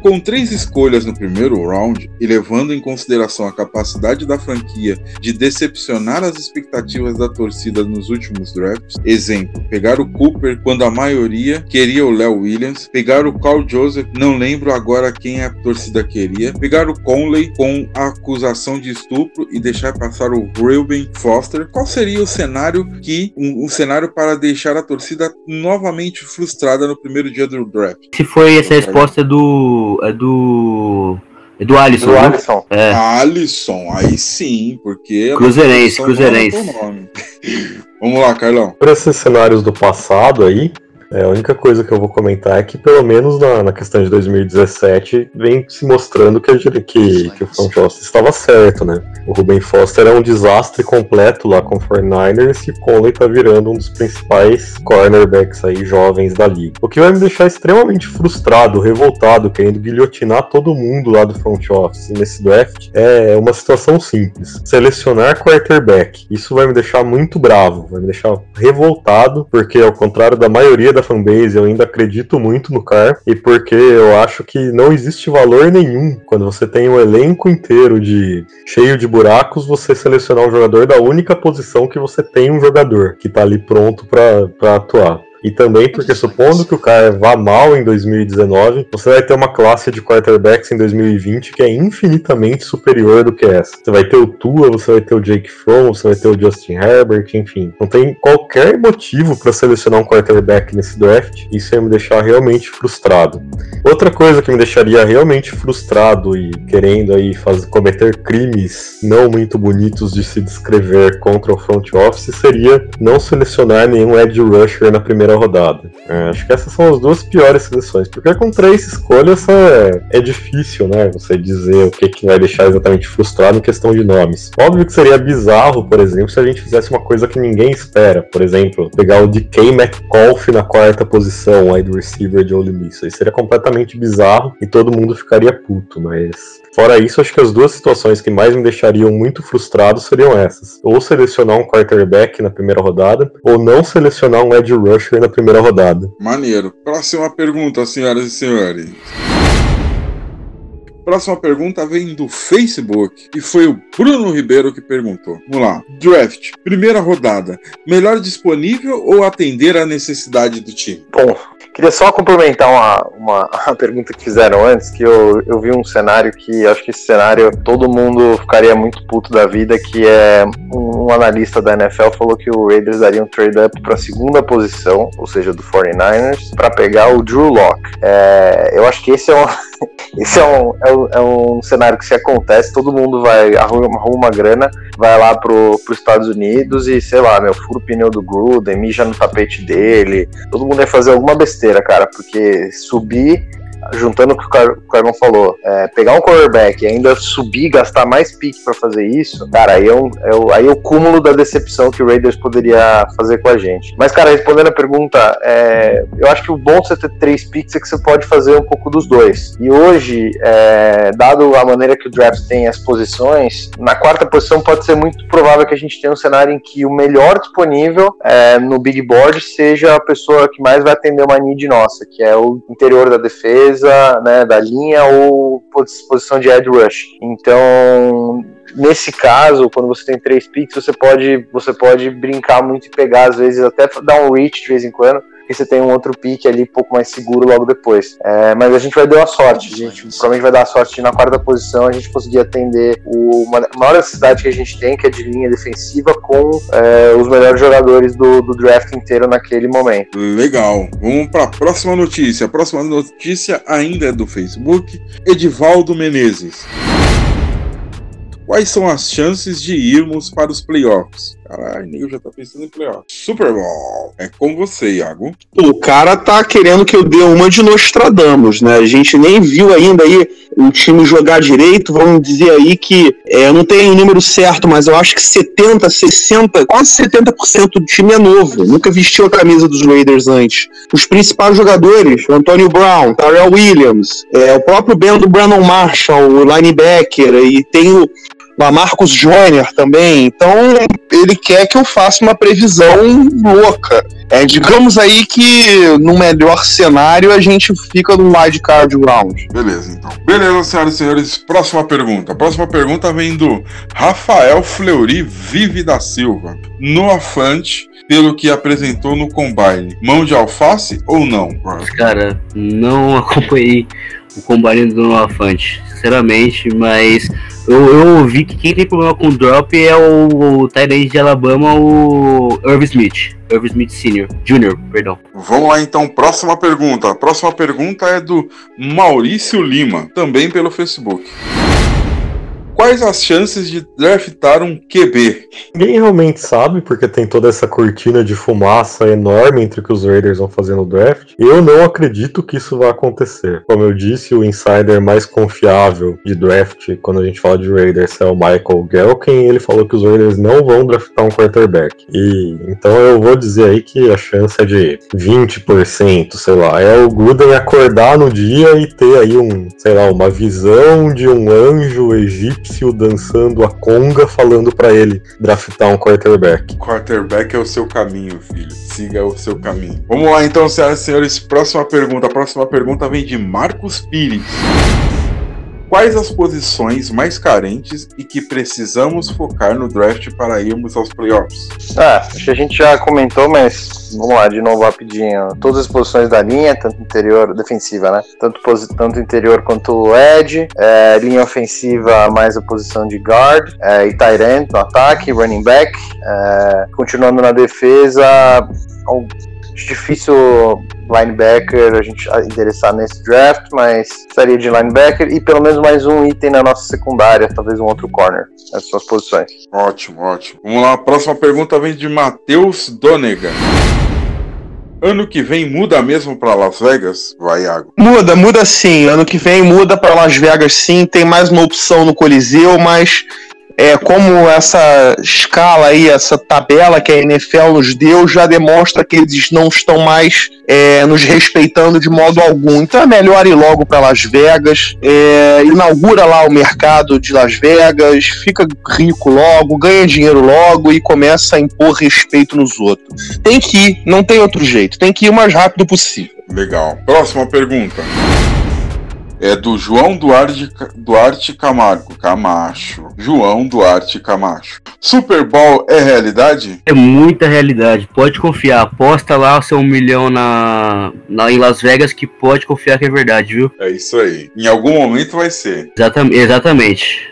Com três escolhas no primeiro round e levando em consideração a capacidade da franquia de decepcionar as expectativas da torcida nos últimos drafts, exemplo, pegar o Cooper quando a maioria queria o Léo Williams, pegar o Carl Joseph, não lembro agora quem a torcida queria, pegar o Conley com a acusação de estupro e deixar passar o Reuben Foster, qual seria o cenário que um, um cenário para deixar a torcida novamente frustrada no primeiro dia do draft? Se foi essa resposta do. É do. É do Alisson. Do né? Alisson. É. Alisson, aí sim, porque. Cruzeirense, Cruzeirense. é nome. Vamos lá, Carlão. Por esses cenários do passado aí, é, a única coisa que eu vou comentar é que, pelo menos na, na questão de 2017, vem se mostrando que, que, que o front office estava certo, né? O Ruben Foster é um desastre completo lá com o 49ers e o Conley tá virando um dos principais cornerbacks aí jovens da liga. O que vai me deixar extremamente frustrado, revoltado, querendo guilhotinar todo mundo lá do front office nesse draft é uma situação simples. Selecionar quarterback. Isso vai me deixar muito bravo, vai me deixar revoltado, porque ao contrário da maioria da fanbase, eu ainda acredito muito no Carr, e porque eu acho que não existe valor nenhum quando você tem um elenco inteiro de cheio de buracos, você selecionar um jogador da única posição que você tem um jogador que tá ali pronto pra atuar. E também porque supondo que o cara vá mal em 2019, você vai ter uma classe de quarterbacks em 2020 que é infinitamente superior do que essa. Você vai ter o Tua, você vai ter o Jake Fromm, você vai ter o Justin Herbert, enfim. Não tem qualquer motivo para selecionar um quarterback nesse draft. Isso ia me deixar realmente frustrado. Outra coisa que me deixaria realmente frustrado e querendo aí fazer, cometer crimes não muito bonitos de se descrever contra o front office seria não selecionar nenhum edge rusher na primeira rodada. É, acho que essas são as duas piores seleções, porque com três escolhas é, é difícil, né? Você dizer o que, que vai deixar exatamente frustrado em questão de nomes. Óbvio que seria bizarro, por exemplo, se a gente fizesse uma coisa que ninguém espera. Por exemplo, pegar o DK Metcalf na quarta posição, wide receiver de Ole Miss. Isso seria completamente bizarro e todo mundo ficaria puto, mas Fora isso, acho que as duas situações que mais me deixariam muito frustrado seriam essas: ou selecionar um quarterback na primeira rodada, ou não selecionar um edge rusher na primeira rodada. Maneiro. Próxima pergunta, senhoras e senhores. Próxima pergunta vem do Facebook e foi o Bruno Ribeiro que perguntou. Vamos lá. Draft, primeira rodada. Melhor disponível ou atender à necessidade do time? Bom, queria só complementar uma, uma, uma pergunta que fizeram antes, que eu, eu vi um cenário que acho que esse cenário todo mundo ficaria muito puto da vida, que é um, um analista da NFL falou que o Raiders daria um trade-up para a segunda posição, ou seja, do 49ers, para pegar o Drew Lock. É, eu acho que esse é um, esse é um, é, um, é um cenário que se acontece, todo mundo vai, arruma, arruma uma grana, vai lá pro, pros Estados Unidos e, sei lá, meu, fura o pneu do Gruden, mija no tapete dele, todo mundo vai fazer alguma besteira, cara, porque subir juntando o que o Car- o Carlão falou, é, pegar um quarterback e ainda subir, gastar mais pique pra fazer isso, cara, aí é, um, é o, aí é o cúmulo da decepção que o Raiders poderia fazer com a gente. Mas, cara, respondendo a pergunta, é, eu acho que o bom de você ter três picks é que você pode fazer um pouco dos dois. E hoje, é, dado a maneira que o draft tem as posições, na quarta posição pode ser muito provável que a gente tenha um cenário em que o melhor disponível é, no big board seja a pessoa que mais vai atender uma need nossa, que é o interior da defesa, né, da linha ou posi- posição de edge rush. Então, nesse caso, quando você tem três picks, você pode, você pode brincar muito e pegar, às vezes, até dar um reach de vez em quando, porque você tem um outro pique ali um pouco mais seguro logo depois. É, mas a gente vai dar a sorte, a gente provavelmente vai dar a sorte de na quarta posição a gente conseguir atender o, uma, a maior necessidade que a gente tem, que é de linha defensiva, com é, os melhores jogadores do, do draft inteiro naquele momento. Legal. Vamos para a próxima notícia. A próxima notícia ainda é do Facebook. Edivaldo Menezes. Quais são as chances de irmos para os playoffs? Caralho, nego já tá pensando em playoffs. Super Bowl. É com você, Iago. O cara tá querendo que eu dê uma de Nostradamus, né? A gente nem viu ainda aí o time jogar direito. Vamos dizer aí que é, eu não tenho o número certo, mas eu acho que 70, 60, quase 70% do time é novo. Nunca vestiu a camisa dos Raiders antes. Os principais jogadores, Antonio Brown, Tyrell Williams, é, o próprio Ben do Brandon Marshall, o linebacker, e tem o, Marcos Joyner também. Então ele quer que eu faça uma previsão louca. É, digamos aí que no melhor cenário a gente fica no wild card round. Beleza, então. Beleza, senhoras e senhores. Próxima pergunta. Próxima pergunta vem do Rafael Fleury Vive da Silva. No Afante, pelo que apresentou no Combine, mão de alface ou não? Cara, não acompanhei o combine do Noafante, sinceramente, mas eu, eu ouvi que quem tem problema com drop é o, o de Alabama, o Irv Smith. Irv Smith Sr. Jr., perdão. Vamos lá então, próxima pergunta. A próxima pergunta é do Maurício Lima, também pelo Facebook. Quais as chances de draftar um QB? Ninguém realmente sabe, porque tem toda essa cortina de fumaça enorme entre o que os Raiders vão fazer no draft. Eu não acredito que isso vai acontecer. Como eu disse, o insider mais confiável de draft, quando a gente fala de Raiders, é o Michael Gelkin. Ele falou que os Raiders não vão draftar um quarterback. E então eu vou dizer aí que a chance é de 20%, sei lá. É o Gruden acordar no dia e ter aí um, sei lá, uma visão de um anjo egípcio dançando a conga falando para ele draftar um quarterback. Quarterback é o seu caminho, filho. Siga o seu caminho. Vamos lá então, senhoras e senhores. Próxima pergunta. A próxima pergunta vem de Marcos Pires. Quais as posições mais carentes e que precisamos focar no draft para irmos aos playoffs? Ah, acho que a gente já comentou, mas vamos lá de novo rapidinho. Todas as posições da linha, tanto interior, defensiva, né? Tanto, tanto interior quanto edge, é, linha ofensiva mais a posição de guard, é, e tight end no ataque, running back. É, continuando na defesa, difícil linebacker a gente interessar nesse draft, mas estaria de linebacker e pelo menos mais um item na nossa secundária, talvez um outro corner. Essas são as posições. Ótimo, ótimo. Vamos lá, a próxima pergunta vem de Matheus Donegan. Ano que vem muda mesmo para Las Vegas? Vai, Iago. Muda, muda sim. Ano que vem muda para Las Vegas sim. Tem mais uma opção no Coliseu, mas é, como essa escala aí, essa tabela que a NFL nos deu, já demonstra que eles não estão mais é, nos respeitando de modo algum. Então é melhor ir logo para Las Vegas, é, inaugura lá o mercado de Las Vegas, fica rico logo, ganha dinheiro logo e começa a impor respeito nos outros. Tem que ir, não tem outro jeito, tem que ir o mais rápido possível. Legal. Próxima pergunta é do João Duarte, Duarte Camargo. Camacho. João Duarte Camacho. Super Bowl é realidade? É muita realidade. Pode confiar. Aposta lá o seu milhão na, na, em Las Vegas que pode confiar que é verdade, viu? É isso aí. Em algum momento vai ser. Exatamente.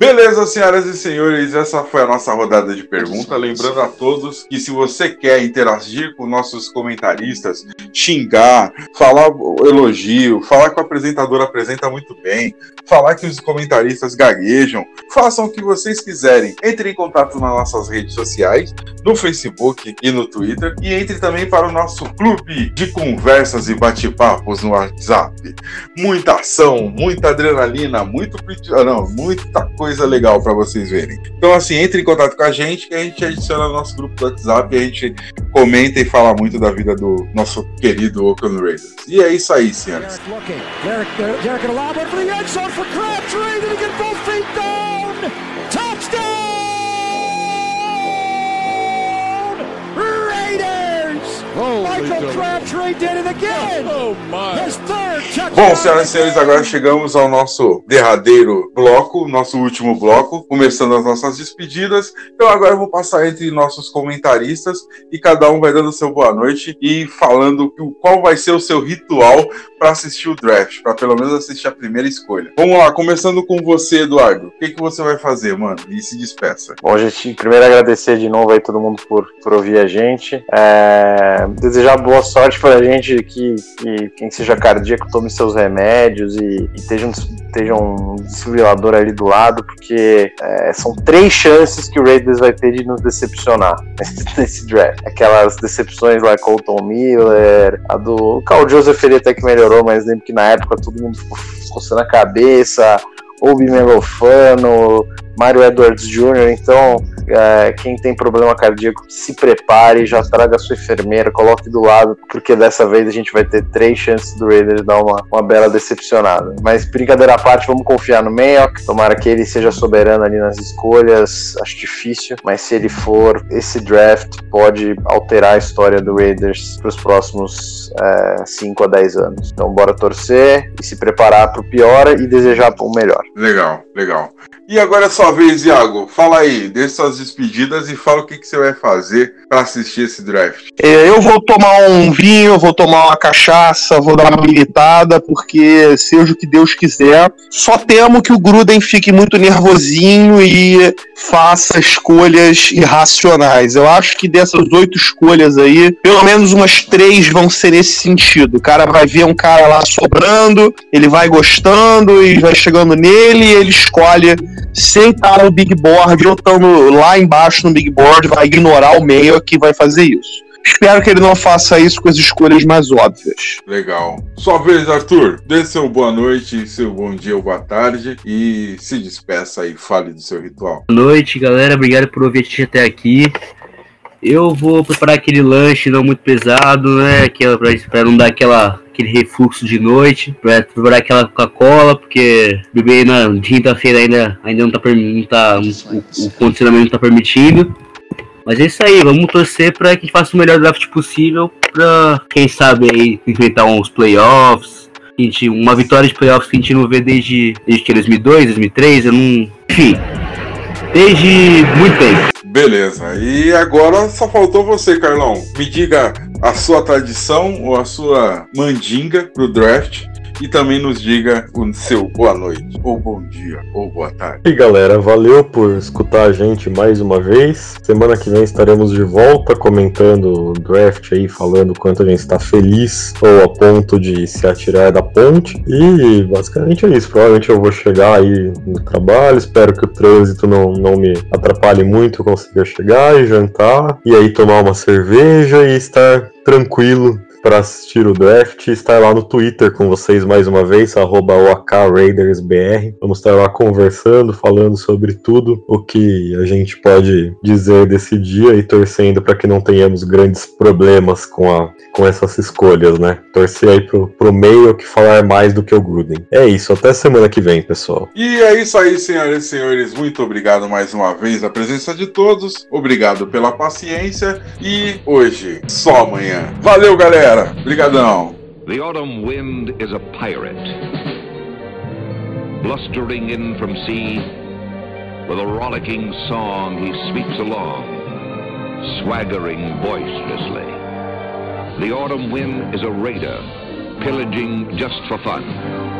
Beleza, senhoras e senhores, essa foi a nossa rodada de perguntas. Lembrando a todos que se você quer interagir com nossos comentaristas, xingar, falar elogio, falar que o apresentador apresenta muito bem, falar que os comentaristas gaguejam, façam o que vocês quiserem. Entre em contato nas nossas redes sociais, no Facebook e no Twitter, e entre também para o nosso clube de conversas e bate-papos no WhatsApp. Muita ação, muita adrenalina, muito. Ah, não, muita coisa coisa legal para vocês verem. Então, assim, entre em contato com a gente, que a gente adiciona no nosso grupo do WhatsApp a gente comenta e fala muito da vida do nosso querido Oakland Raiders. E é isso aí, senhores. Bom, senhoras e senhores, agora chegamos ao nosso derradeiro bloco, nosso último bloco, começando as nossas despedidas. Então agora eu vou passar entre nossos comentaristas e cada um vai dando seu boa noite e falando qual vai ser o seu ritual para assistir o draft, para pelo menos assistir a primeira escolha. Vamos lá, começando com você, Eduardo. O que, que você vai fazer, mano? E se despeça. Bom, gente, primeiro agradecer de novo aí todo mundo por, por ouvir a gente. É, desejar boa sorte pra gente que, que quem seja cardíaco tome seus remédios e, e esteja, um, esteja um desfibrilador ali do lado, porque é, são três chances que o Raiders vai ter de nos decepcionar nesse draft. Aquelas decepções lá, Colton Miller, a do o Carl Joseph ele até que melhorou, mas lembro que na época todo mundo ficou coçando a cabeça, Obi Melofano, Mario Edwards Jr., então é, quem tem problema cardíaco, se prepare, já traga a sua enfermeira, coloque do lado, porque dessa vez a gente vai ter três chances do Raiders dar uma, uma bela decepcionada. Mas brincadeira à parte, vamos confiar no Mayock, tomara que ele seja soberano ali nas escolhas, acho difícil, mas se ele for, esse draft pode alterar a história do Raiders para os próximos 5 é, a 10 anos. Então bora torcer e se preparar para o pior e desejar o melhor. Legal, legal. E agora é sua vez, Iago. Fala aí, dê suas despedidas e fala o que, que você vai fazer para assistir esse draft. É, eu vou tomar um vinho, vou tomar uma cachaça, vou dar uma militada, porque seja o que Deus quiser. Só temo que o Gruden fique muito nervosinho e faça escolhas irracionais. Eu acho que dessas oito escolhas aí, pelo menos umas três vão ser nesse sentido. O cara vai ver um cara lá sobrando, ele vai gostando e vai chegando nele e ele escolhe sem estar no big board ou estando lá embaixo no big board, vai ignorar o meio que vai fazer isso. Espero que ele não faça isso com as escolhas mais óbvias. Legal. Sua vez, Arthur. Dê seu boa noite, seu bom dia ou boa tarde e se despeça aí, fale do seu ritual. Boa noite, galera. Obrigado por ouvir a gente até aqui. Eu vou preparar aquele lanche não muito pesado, né? Que é pra, pra não dar aquela aquele refluxo de noite, pra preparar aquela Coca-Cola, porque beber na quinta-feira ainda, ainda não tá, não tá o, o condicionamento não tá permitindo. Mas é isso aí, vamos torcer para que faça o melhor draft possível para quem sabe aí enfrentar uns playoffs. Gente, uma vitória de playoffs que a gente não vê desde, desde que 2002, 2003, eu não, enfim, desde muito tempo. Beleza, e agora só faltou você, Carlão. Me diga a sua tradição ou a sua mandinga pro draft e também nos diga o seu boa noite, ou bom dia, ou boa tarde. E galera, valeu por escutar a gente mais uma vez. Semana que vem estaremos de volta comentando o draft aí, falando quanto a gente está feliz ou a ponto de se atirar da ponte. E basicamente é isso. Provavelmente eu vou chegar aí no trabalho, espero que o trânsito não, não me atrapalhe muito, eu consiga chegar e jantar, e aí tomar uma cerveja e estar tranquilo para assistir o draft estar lá no Twitter com vocês mais uma vez, OKRaidersBR. Vamos estar lá conversando, falando sobre tudo o que a gente pode dizer desse dia e torcendo para que não tenhamos grandes problemas com, a, com essas escolhas, né? Torcer aí pro, pro meio que falar mais do que o Gruden. É isso, até semana que vem, pessoal. E é isso aí, senhoras e senhores. Muito obrigado mais uma vez a presença de todos. Obrigado pela paciência e hoje só amanhã. Valeu, galera! Galera. Obrigadão. The autumn wind is a pirate, blustering in from sea. With a rollicking song he sweeps along, swaggering boisterously. The autumn wind is a raider, pillaging just for fun.